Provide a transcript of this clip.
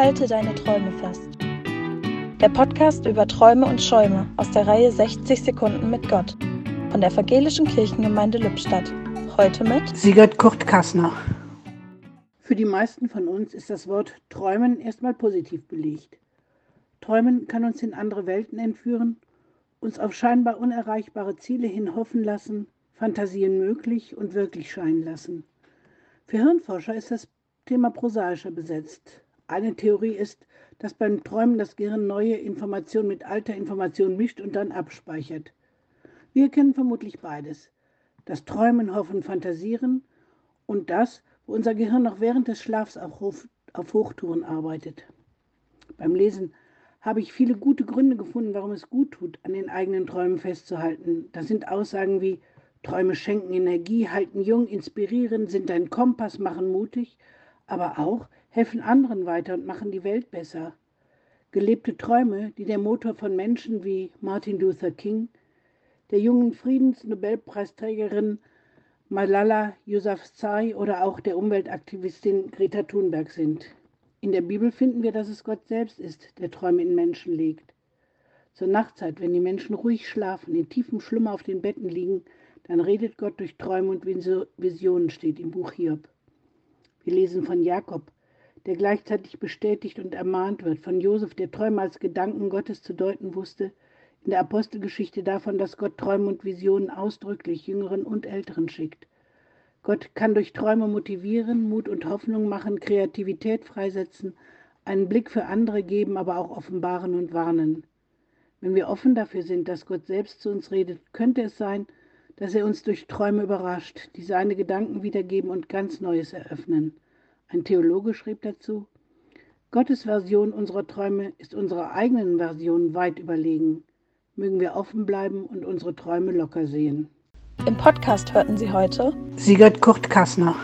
Halte deine Träume fest. Der Podcast über Träume und Schäume aus der Reihe 60 Sekunden mit Gott von der Evangelischen Kirchengemeinde Lippstadt. Heute mit Sigurd Kurt Kassner. Für die meisten von uns ist das Wort Träumen erstmal positiv belegt. Träumen kann uns in andere Welten entführen, uns auf scheinbar unerreichbare Ziele hin hoffen lassen, Fantasien möglich und wirklich scheinen lassen. Für Hirnforscher ist das Thema prosaischer besetzt. Eine Theorie ist, dass beim Träumen das Gehirn neue Informationen mit alter Information mischt und dann abspeichert. Wir kennen vermutlich beides. Das Träumen, Hoffen, Fantasieren und das, wo unser Gehirn noch während des Schlafs auf, Hochtouren arbeitet. Beim Lesen habe ich viele gute Gründe gefunden, warum es gut tut, an den eigenen Träumen festzuhalten. Das sind Aussagen wie Träume schenken Energie, halten jung, inspirieren, sind ein Kompass, machen mutig, aber auch helfen anderen weiter und machen die Welt besser. Gelebte Träume, die der Motor von Menschen wie Martin Luther King, der jungen Friedensnobelpreisträgerin Malala Yousafzai oder auch der Umweltaktivistin Greta Thunberg sind. In der Bibel finden wir, dass es Gott selbst ist, der Träume in Menschen legt. Zur Nachtzeit, wenn die Menschen ruhig schlafen, in tiefem Schlummer auf den Betten liegen, dann redet Gott durch Träume und Visionen, steht im Buch Hiob. Wir lesen von Jakob, der gleichzeitig bestätigt und ermahnt wird, von Josef, der Träume als Gedanken Gottes zu deuten wusste, in der Apostelgeschichte davon, dass Gott Träume und Visionen ausdrücklich Jüngeren und Älteren schickt. Gott kann durch Träume motivieren, Mut und Hoffnung machen, Kreativität freisetzen, einen Blick für andere geben, aber auch offenbaren und warnen. Wenn wir offen dafür sind, dass Gott selbst zu uns redet, könnte es sein, dass er uns durch Träume überrascht, die seine Gedanken wiedergeben und ganz Neues eröffnen. Ein Theologe schrieb dazu, Gottes Version unserer Träume ist unserer eigenen Version weit überlegen. Mögen wir offen bleiben und unsere Träume locker sehen. Im Podcast hörten Sie heute Sigurd Kurt Kassner.